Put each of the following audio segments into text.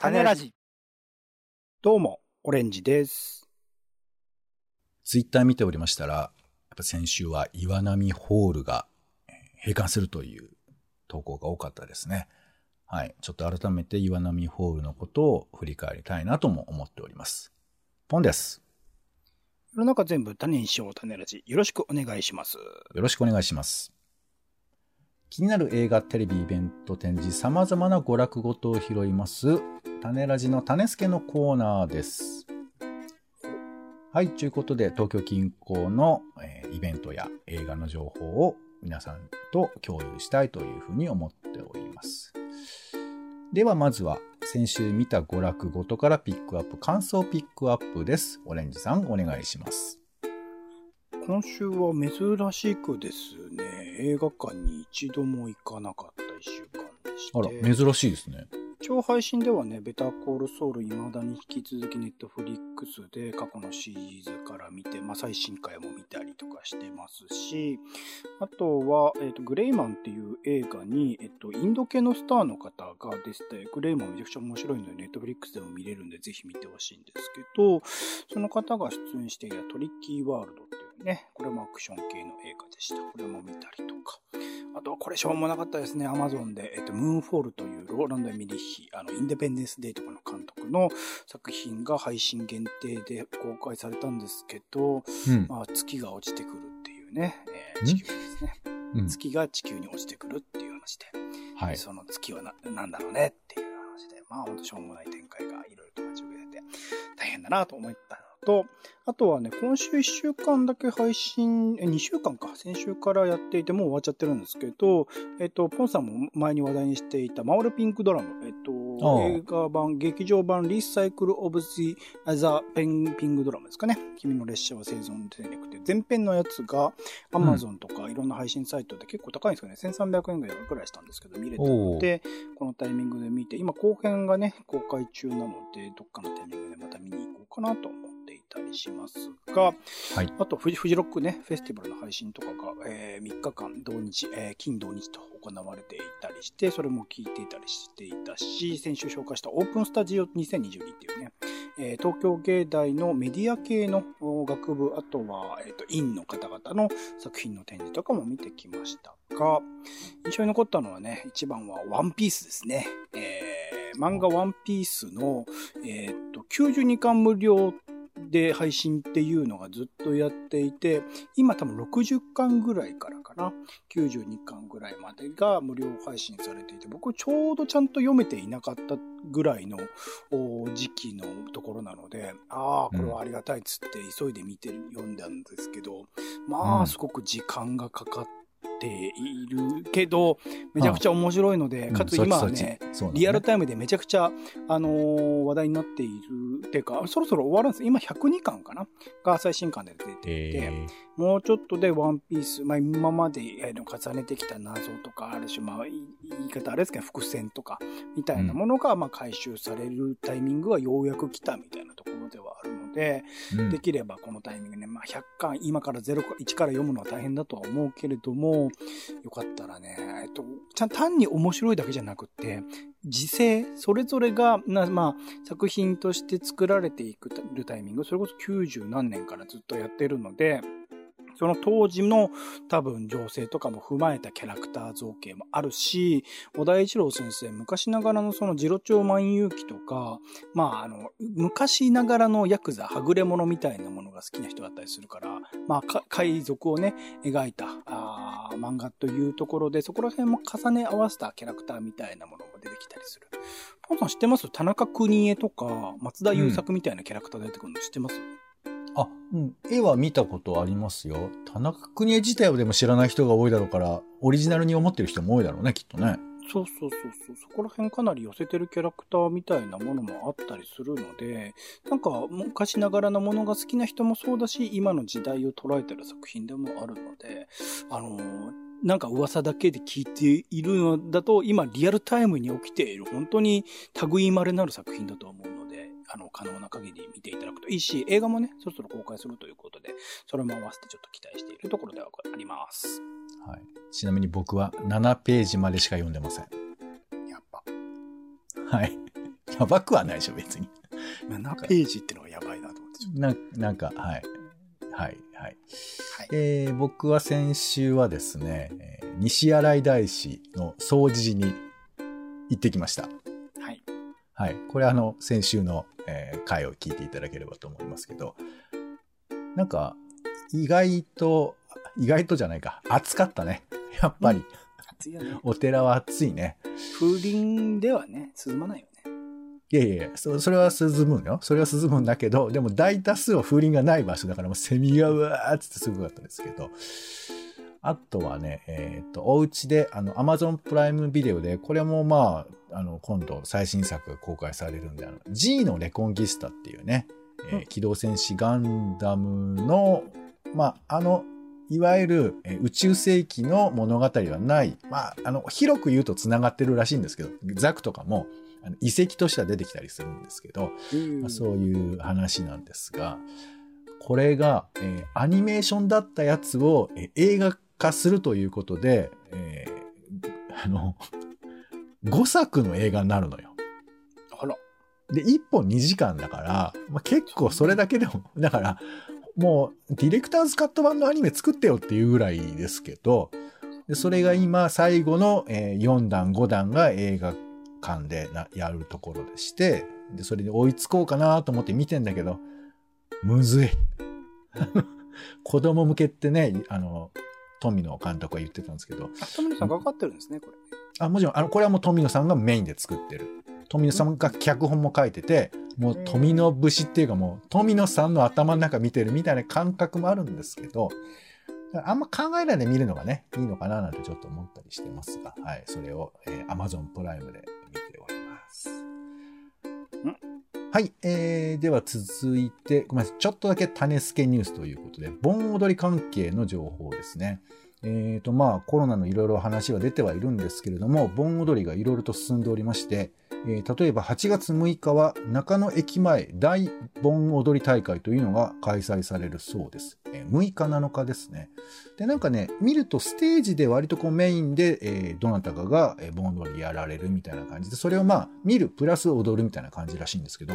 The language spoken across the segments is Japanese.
種ラジ。どうも、オレンジです。ツイッター見ておりましたら、やっぱ先週は岩波ホールがえー閉館するという投稿が多かったですね。はい。ちょっと改めて岩波ホールのことを振り返りたいなとも思っております。ポンです。世の中全部種にしよう種ラジ。よろしくお願いします。よろしくお願いします。気になる映画、テレビ、イベント、展示、様々な娯楽ごとを拾います。種ラジの種助のコーナーです。はい、ということで、東京近郊の、えーイベントや映画の情報を皆さんと共有したいというふうに思っております。では、まずは、先週見た娯楽ごとからピックアップ、感想ピックアップです。オレンジさん、お願いします。今週は珍しくですね、映画館に一度も行かなかった一週間でして。あら、珍しいですね。一応配信ではね、ベターコールソウル未だに引き続きネットフリックスで過去のシリーズから見て、まあ最新回も見たりとかしてますし、あとは、えっ、と、グレイマンっていう映画に、えっ、と、インド系のスターの方が出てて、グレイマンめちゃくちゃ面白いので、ネットフリックスでも見れるんで、ぜひ見てほしいんですけど、その方が出演していたトリッキーワールドっていうね、これもアクション系の映画でした。これも見たりとか。あとはこれしょうもなかったですね。アマゾンで、えっと、ムーンフォールというローランド・エミリッヒ、あの、インデペンデンス・デイとかの監督の作品が配信限定で公開されたんですけど、うん。まあ、月が落ちてくるっていうね、えーん地球ですね。うん月が地球に落ちてくるっていう話で、はい。その月はな、なんだろうねっていう話で、まあ、ほんとしょうもない展開がいろいろと待ち受けてて、大変だなと思ったのと、あとはね、今週1週間だけ配信、え、2週間か、先週からやっていて、もう終わっちゃってるんですけど、えっと、ポンさんも前に話題にしていた、マオルピンクドラム、えっと、映画版、劇場版、リサイクル・オブ・ジ・ザ・ペンピングドラムですかね。君の列車は生存戦略って、前編のやつが、アマゾンとかいろんな配信サイトで結構高いんですよね。1300円ぐらいくらいしたんですけど、見れたので、このタイミングで見て、今後編がね、公開中なので、どっかのタイミングでまた見に行こうかなと思っていたりしますが、はい。あとフジ、フジロックね、フェスティバルの配信とかが、えー3日間、同日、えー金土日と行われていたりして、それも聞いていたりしていたし、先週紹介したオープンスタジオ2022っていうね、えー東京芸大のメディア系のお学部、あとは、えっ、と、院の方々の作品の展示とかも見てきましたが、印象に残ったのはね、一番はワンピースですね。えー漫画ワンピースの、えっ、と、92巻無料で配信っていうのがずっとやっていて、今多分60巻ぐらいからかな、92巻ぐらいまでが無料配信されていて、僕ちょうどちゃんと読めていなかったぐらいのお時期のところなので、ああ、これはありがたいっつって急いで見てる、読んだんですけど、まうん。あ、すごく時間がかかっているけど、めちゃくちゃ面白いので、うん。かつ今はね、リアルタイムでめちゃくちゃ、あのー話題になっている、っていうか、そろそろ終わるんです。今102巻かな？が最新巻で出ていて、えもうちょっとでワンピース、まあ今まで重ねてきた謎とか、ある種、まあい言い方あれですけど、伏線とか、みたいなものが、まあ回収されるタイミングがようやく来たみたいなところではあるので、ーうん。できればこのタイミングで、まあ100巻、今から0か1から読むのは大変だとは思うけれども、よかったらね、えっと、ちゃん単に面白いだけじゃなくって、時勢、それぞれが、なまあ、作品として作られていくるタイミング、それこそ90何年からずっとやってるので、その当時の多分情勢とかも踏まえたキャラクター造形もあるし、小田一郎先生、昔ながらのその次郎長万有記とか、まああの、昔ながらのヤクザ、はぐれ者みたいなものが好きな人だったりするから、まあ、海賊をね、描いたあ漫画というところで、そこら辺も重ね合わせたキャラクターみたいなものも出てきたりする。ポンさん知ってます？田中邦衛とか、松田優作みたいなキャラクター出てくるの知ってます、あ、うん。絵は見たことありますよ。田中邦衛自体をでも知らない人が多いだろうから、オリジナルに思ってる人も多いだろうね、きっとね。そうそうそうそう。そこら辺かなり寄せてるキャラクターみたいなものもあったりするので、なんか昔ながらのものが好きな人もそうだし、今の時代を捉えてる作品でもあるので、あのーなんか噂だけで聞いているのだと、今リアルタイムに起きている本当に類稀なる作品だと思うので、あの、可能な限り見ていただくといいし、映画もね、そろそろ公開するということで、それも合わせてちょっと期待しているところではあります。はい。ちなみに僕は7ページまでしか読んでません。やっぱ。はい。やばくはないでしょ、別に。7ページってのがやばいなと思ってななんか、はい。はい、はい。と。はい。えー僕は先週はですね、えー西新井大師の掃除寺に行ってきました。はい。はい。これあの、先週の、えー回を聞いていただければと思いますけど、なんか、意外と、意外とじゃないか、暑かったね。やっぱり、暑いよね。お寺は暑いね。風鈴ではね、涼まないよね。いやいやいや、そそれは涼むんよ。それは涼むんだけど、でも大多数は風鈴がない場所だからもうセミがうわーっつってすごかったですけど、あとはね、えっ、と、お家で、あの、Amazon プライムビデオで、これもまあ、あの、今度最新作が公開されるんで、あの、G のレコンギスタっていうね、えーうん。機動戦士ガンダムの、まあ、あの、いわゆる、えー宇宙世紀の物語はない、まあ、あの、広く言うと繋がってるらしいんですけど、ザクとかも、あの遺跡としては出てきたりするんですけど、まあそういう話なんですが、これが、えーアニメーションだったやつを、えー映画化するということで、えーあの、5作の映画になるのよ。あら。で、1本2時間だから、まあ、結構それだけでも、だから、もう、ディレクターズカット版のアニメ作ってよっていうぐらいですけど、でそれが今、最後の、えー4弾、5弾が映画館でなやるところでして、で、それで追いつこうかなと思って見てんだけど、むずい。子供向けってね、あの、富野監督は言ってたんですけど、あ、富野さんかかってるんですね、これ。あ、もちろん、あの、これはもう富野さんがメインで作ってる。富野さんが脚本も書いてて、もう富野節っていうかもう富野さんの頭の中見てるみたいな感覚もあるんですけど、あんま考えないで見るのがね、いいのかななんてちょっと思ったりしてますが、はい、それを、えー Amazon プライムで見ております。はい、えー、では続いて、ごめんなさい、ちょっとだけ種付けニュースということで、盆踊り関係の情報ですね。えーと、まあ、コロナのいろいろ話は出てはいるんですけれども、盆踊りがいろいろと進んでおりまして、えー例えば8月6日は中野駅前大盆踊り大会というのが開催されるそうです。えー6日7日ですね。で、なんかね、見るとステージで割とこうメインで、えーどなたかが盆踊りやられるみたいな感じで、それをまあ、見るプラス踊るみたいな感じらしいんですけど、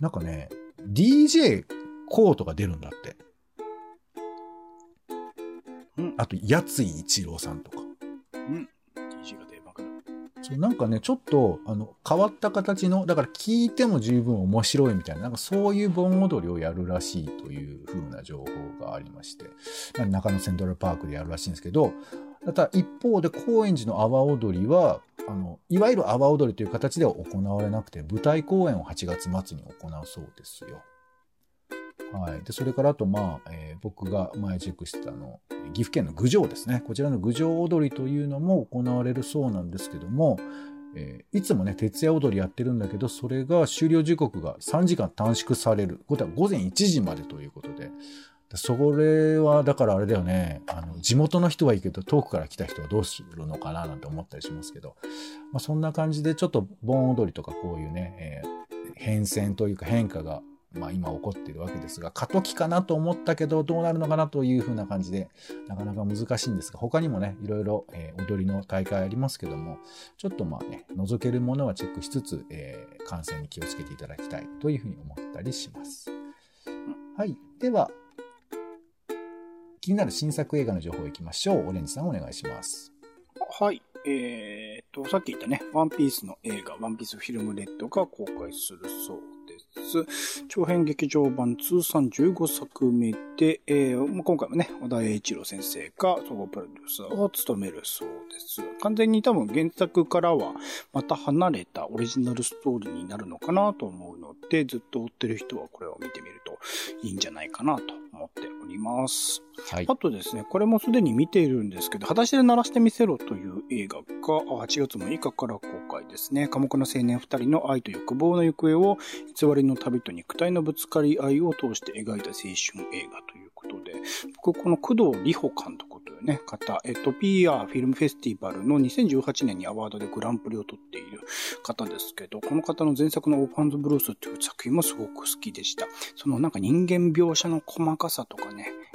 なんかね、DJ コートが出るんだって。うん。あと、やつい一郎さんとか。うん。DJ が出まくる。そうなんかね、ちょっと、あの、変わった形の、だから聞いても十分面白いみたいな、なんかそういう盆踊りをやるらしいという風な情報がありまして、中野セントラルパークでやるらしいんですけど、ただ一方で高円寺の阿波踊りは、あの、いわゆる阿波踊りという形では行われなくて、舞台公演を8月末に行うそうですよ。はい。で、それからあと、まあ、えー僕が前チェックしてたの、岐阜県の郡上ですね。こちらの郡上踊りというのも行われるそうなんですけども、えーいつもね、徹夜踊りやってるんだけど、それが終了時刻が3時間短縮される。ことは午前1時までということで。でそれは、だからあれだよね、あの、地元の人はいいけど、遠くから来た人はどうするのかななんて思ったりしますけど、まあ、そんな感じで、ちょっと盆踊りとかこういうね、えー変遷というか変化が、まあ今起こっているわけですが、過渡期かなと思ったけど、どうなるのかなというふうな感じで、なかなか難しいんですが、他にもね、いろいろ、えー踊りの大会ありますけども、ちょっとまあね、覗けるものはチェックしつつ、えー感染に気をつけていただきたいというふうに思ったりします。はい。では、気になる新作映画の情報いきましょう。オレンジさんお願いします。はい。えーっと、さっき言ったね、ワンピースの映画、ワンピースフィルムレッドが公開するそう。長編劇場版通算15作目で、えー今回もね、小田栄一郎先生が総合プロデューサーを務めるそうです。完全に多分原作からはまた離れたオリジナルストーリーになるのかなと思うので、ずっと追ってる人はこれを見てみるといいんじゃないかなと思っております。はいあ。とですね、これもすでに見ているんですけど、裸足で鳴らしてみせろという映画が8月6日から公開ですね。寡黙な青年2人の愛と欲望の行方を偽りの旅と肉体のぶつかり合いを通して描いた青春映画ということで、僕、この工藤里穂監督というね、方、えっと、PR フィルムフェスティバルの2018年にアワードでグランプリを取っている方ですけど、この方の前作のオーパンズブルースっていう作品もすごく好きでした。そのなんか人間描写の細かさとか、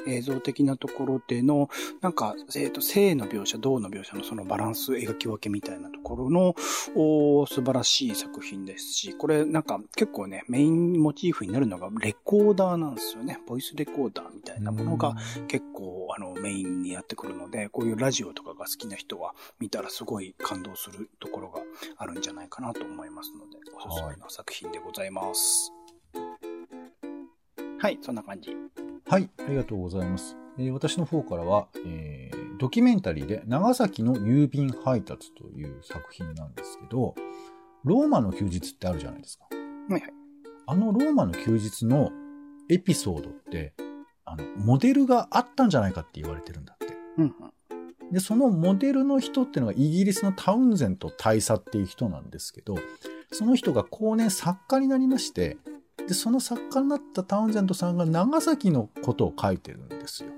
映像的なところでの、なんか、えっ、と、性の描写、動の描写のそのバランス、描き分けみたいなところの、お素晴らしい作品ですし、これなんか結構ね、メインモチーフになるのがレコーダーなんですよね。ボイスレコーダーみたいなものが結構あのメインにやってくるので、こういうラジオとかが好きな人は見たらすごい感動するところがあるんじゃないかなと思いますので、おすすめの作品でございます。はい、そんな感じ。はい、ありがとうございます。えー私の方からは、えードキュメンタリーで長崎の郵便配達という作品なんですけど、ローマの休日ってあるじゃないですか。はいはい。あのローマの休日のエピソードって、あの、モデルがあったんじゃないかって言われてるんだって。うんうん。で、そのモデルの人っていうのがイギリスのタウンゼント大佐っていう人なんですけど、その人が後年作家になりまして、で、その作家になったタウンゼントさんが長崎のことを書いてるんですよ。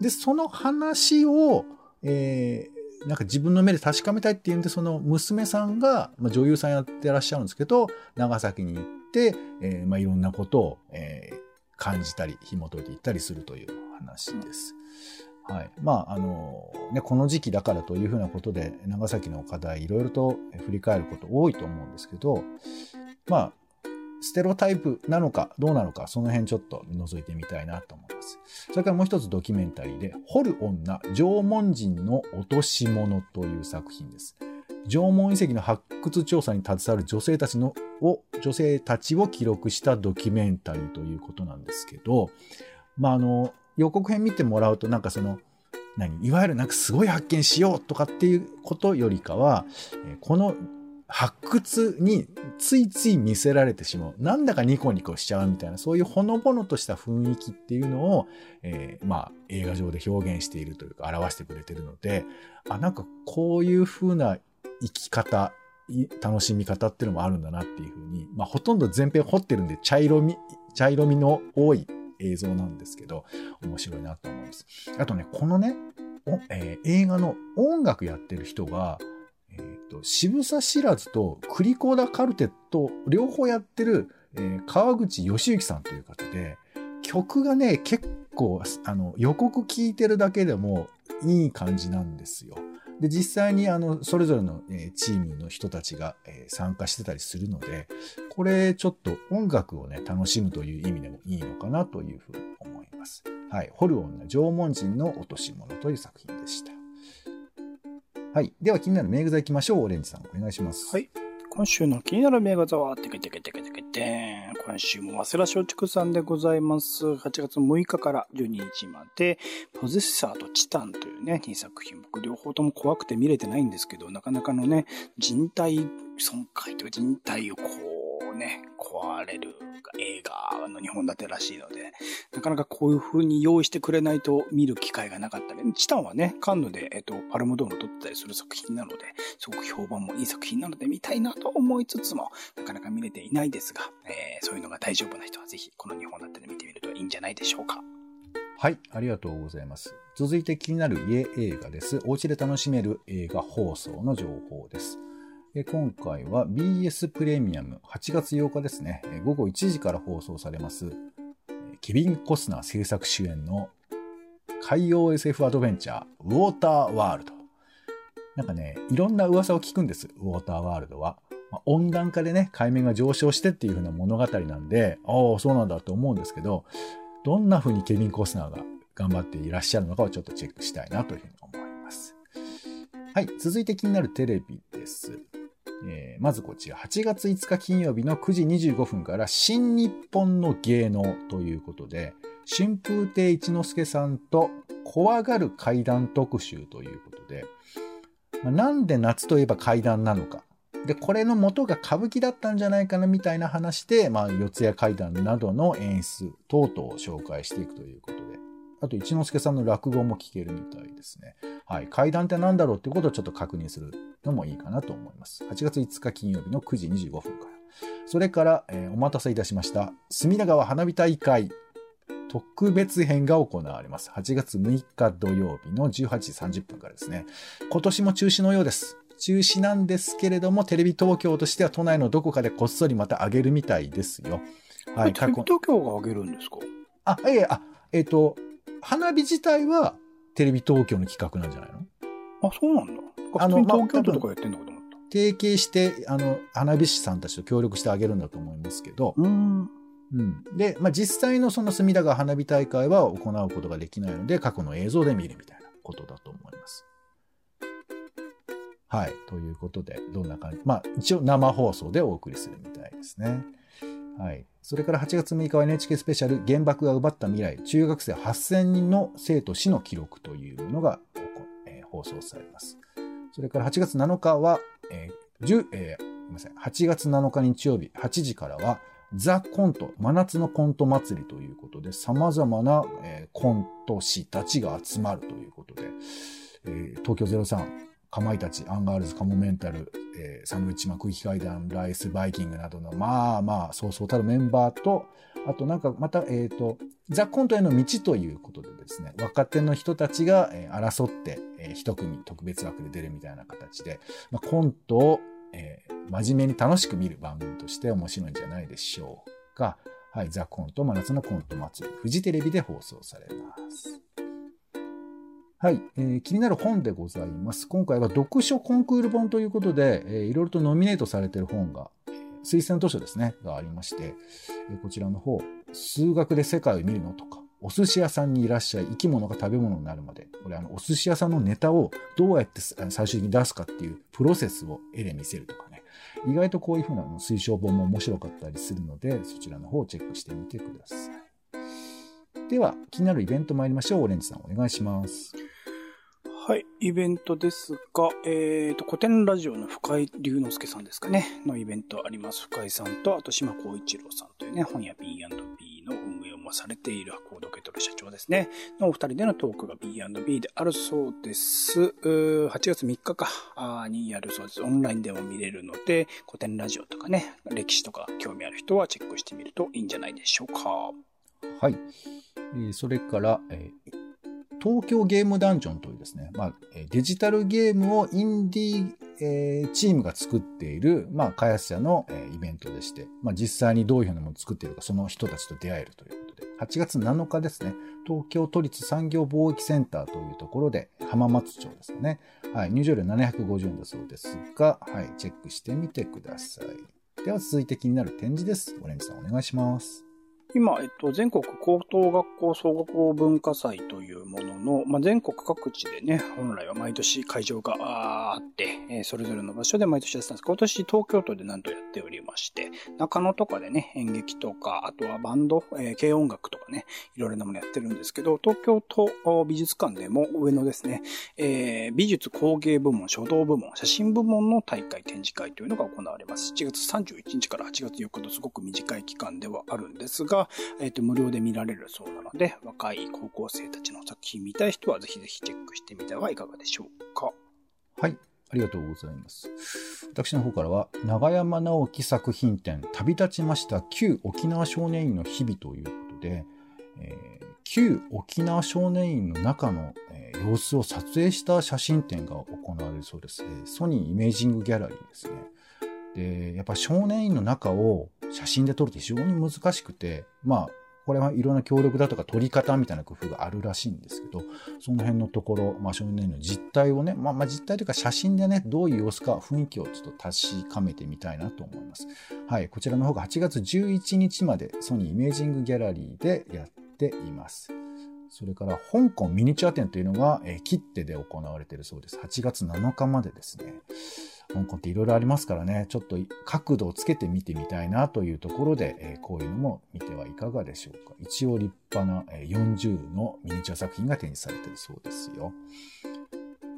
で、その話を、えーなんか自分の目で確かめたいっていうんで、その娘さんが、まあ、女優さんやってらっしゃるんですけど、長崎に行って、えーまあ、いろんなことを、えー感じたり、紐解いていったりするという話です。はい。まあ、あの、ね、この時期だからというふうなことで、長崎の課題、いろいろと振り返ること多いと思うんですけど、まあ、ステロタイプなのかどうなのか、その辺ちょっと覗いてみたいなと思います。それからもう一つドキュメンタリーで、掘る女、縄文人の落とし物という作品です。縄文遺跡の発掘調査に携わる女性たちのを、女性たちを記録したドキュメンタリーということなんですけど、まあ、あの、予告編見てもらうと、なんかその、何いわゆるなんかすごい発見しようとかっていうことよりかは、この発掘についつい見せられてしまう。なんだかニコニコしちゃうみたいな、そういうほのぼのとした雰囲気っていうのを、えーまあ、映画上で表現しているというか、表してくれてるので、あ、なんかこういう風な生き方、楽しみ方っていうのもあるんだなっていう風に、まあ、ほとんど全編掘ってるんで、茶色み、茶色みの多い映像なんですけど、面白いなと思います。あとね、このね、えー映画の音楽やってる人が、えーと、渋沢知らずとクリコーダカルテット両方やってる、えー川口義行さんという方で、曲がね、結構、あの、予告聞いてるだけでもいい感じなんですよ。で、実際にあの、それぞれの、チームの人たちが、参加してたりするので、これちょっと音楽をね、楽しむという意味でもいいのかなというふうに思います。はい。ホルオンの縄文人の落とし物という作品でした。はい。では気になる名具座行きましょう。オレンジさん、お願いします。はい。今週の気になる名画座は、てけてけてけてけて。今週も早稲田松竹さんでございます。8月6日から12日まで、ポゼッサーとチタンというね、2作品。僕両方とも怖くて見れてないんですけど、なかなかのね、人体損壊というか人体をこうね、壊れる映画の2本立てらしいので、なかなかこういう風に用意してくれないと見る機会がなかったり、チタンはね、カンヌで、えっと、パルムドーム撮ってたりする作品なので、すごく評判もいい作品なので見たいなと思いつつも、なかなか見れていないですが、えーそういうのが大丈夫な人はぜひこの2本立てで見てみるといいんじゃないでしょうか。はい、ありがとうございます。続いて気になる家映画です。お家で楽しめる映画放送の情報です。今回は BS プレミアム8月8日ですね、午後1時から放送されます、ケビン・コスナー制作主演の海洋 SF アドベンチャー、ウォーターワールド。なんかね、いろんな噂を聞くんです、ウォーターワールドは。ま温暖化でね、海面が上昇してっていう風な物語なんで、ああ、そうなんだと思うんですけど、どんな風にケビン・コスナーが頑張っていらっしゃるのかをちょっとチェックしたいなというふうに思います。はい、続いて気になるテレビです。えーまずこちら、8月5日金曜日の9時25分から新日本の芸能ということで、春風亭一之輔さんと怖がる怪談特集ということで、まあなんで夏といえば怪談なのか。で、これの元が歌舞伎だったんじゃないかなみたいな話で、まあ、四谷怪談などの演出等々を紹介していくということ、あと一之輔さんの落語も聞けるみたいですね。はい。怪談って何だろうってことをちょっと確認するのもいいかなと思います。8月5日金曜日の9時25分から。それから、えーお待たせいたしました。隅田川花火大会特別編が行われます。8月6日土曜日の18時30分からですね。今年も中止のようです。中止なんですけれども、テレビ東京としては都内のどこかでこっそりまた上げるみたいですよ。はい。テレビ東京が上げるんですか？あ、いえあ、えっ、と、花火自体はテレビ東京の企画なんじゃないの？あ、そうなんだ。あの東京都とかやってんのかと思った。提携して、あの、花火師さんたちと協力してあげるんだと思いますけど、うーん。うん。で、まあ、実際のその隅田川花火大会は行うことができないので、過去の映像で見るみたいなことだと思います。はい。ということで、どんな感じ？まあ、一応生放送でお送りするみたいですね。はい。それから8月6日は NHK スペシャル原爆が奪った未来、中学生8000人の生と死の記録というものが、えー放送されます。それから8月7日は、えー10えーごめんなさい、8月7日日曜日8時からは、ザ・コント、真夏のコント祭りということで、様々な、えーコント師たちが集まるということで、えー東京03、かまいたち、アンガールズ、カモメンタル、えーサンドウィッチマン、空気階段、ライス、バイキングなどの、まあまあ、そうそうたるメンバーと、あとなんかまた、えっ、と、ザ・コントへの道ということでですね、若手の人たちが、えー争って、えー一組特別枠で出るみたいな形で、まあ、コントを、えー真面目に楽しく見る番組として面白いんじゃないでしょうか。はい、ザ・コント、真夏のコント祭り、フジテレビで放送されます。はい、えー気になる本でございます。今回は読書コンクール本ということで、えーいろいろとノミネートされている本が、推薦図書ですね、がありまして、えーこちらの方、数学で世界を見るのとか、お寿司屋さんにいらっしゃい、生き物が食べ物になるまで、これあの、お寿司屋さんのネタをどうやって最終的に出すかっていうプロセスを絵で見せるとかね、意外とこういうふうなの推奨本も面白かったりするので、そちらの方をチェックしてみてください。では、気になるイベント参りましょう。オレンジさんお願いします。はい、イベントですが、えっ、と、古典ラジオの深井龍之介さんですかね、のイベントあります。深井さんと、あと島光一郎さんというね、本屋 B&B の運営をもされているコード受け取る社長ですね、のお二人でのトークが B&B であるそうです。8月3日か、あーにやるそうです。オンラインでも見れるので、古典ラジオとかね、歴史とか興味ある人はチェックしてみるといいんじゃないでしょうか。はい。えーそれから、えー東京ゲームダンジョンというですね、まあ、デジタルゲームをインディー、えーチームが作っている、まあ、開発者の、えーイベントでして、まあ、実際にどういうふうなものを作っているか、その人たちと出会えるということで、8月7日ですね、東京都立産業貿易センターというところで、浜松町ですね。はい、入場料750円だそうですが、はい、チェックしてみてください。では続いて気になる展示です。オレンジさんお願いします。今、えっと、全国高等学校総合文化祭というものの、まあ、全国各地でね、本来は毎年会場があって、えーそれぞれの場所で毎年やってたんですけど今年東京都で何とやっておりまして、中野とかでね、演劇とか、あとはバンド、えー軽音楽とかね、いろいろなものやってるんですけど、東京都美術館でも上のですね、えー美術工芸部門、書道部門、写真部門の大会展示会というのが行われます。7月31日から8月4日とすごく短い期間ではあるんですが、えっ、と、無料で見られるそうなので、若い高校生たちの作品見たい人はぜひぜひチェックしてみてはいかがでしょうか。はい、ありがとうございます。私の方からは、長山直樹作品展、旅立ちました旧沖縄少年院の日々ということで、えー旧沖縄少年院の中の、えー様子を撮影した写真展が行われるそうです。えーソニーイメージングギャラリーですね。で、やっぱ少年院の中を写真で撮るって非常に難しくて、まあ、これはいろんな協力だとか撮り方みたいな工夫があるらしいんですけど、その辺のところ、まあ、少年院の実態をね、まあ、まあ実態というか写真でね、どういう様子か雰囲気をちょっと確かめてみたいなと思います。はい、こちらの方が8月11日までソニーイメージングギャラリーでやっています。それから香港ミニチュア展というのが、えー切手で行われているそうです。8月7日までですね。香港っていろいろありますからね、ちょっと角度をつけて見てみたいなというところで、えーこういうのも見てはいかがでしょうか。一応立派な40のミニチュア作品が展示されているそうですよ。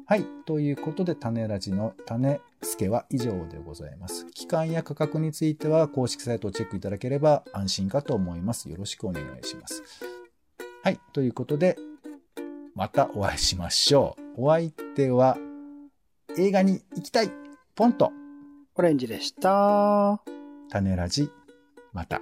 はい。ということで、種ラジの種付けは以上でございます。期間や価格については公式サイトをチェックいただければ安心かと思います。よろしくお願いします。はい。ということで、またお会いしましょう。お相手は、映画に行きたいポンと、オレンジでした。種ラジ、また。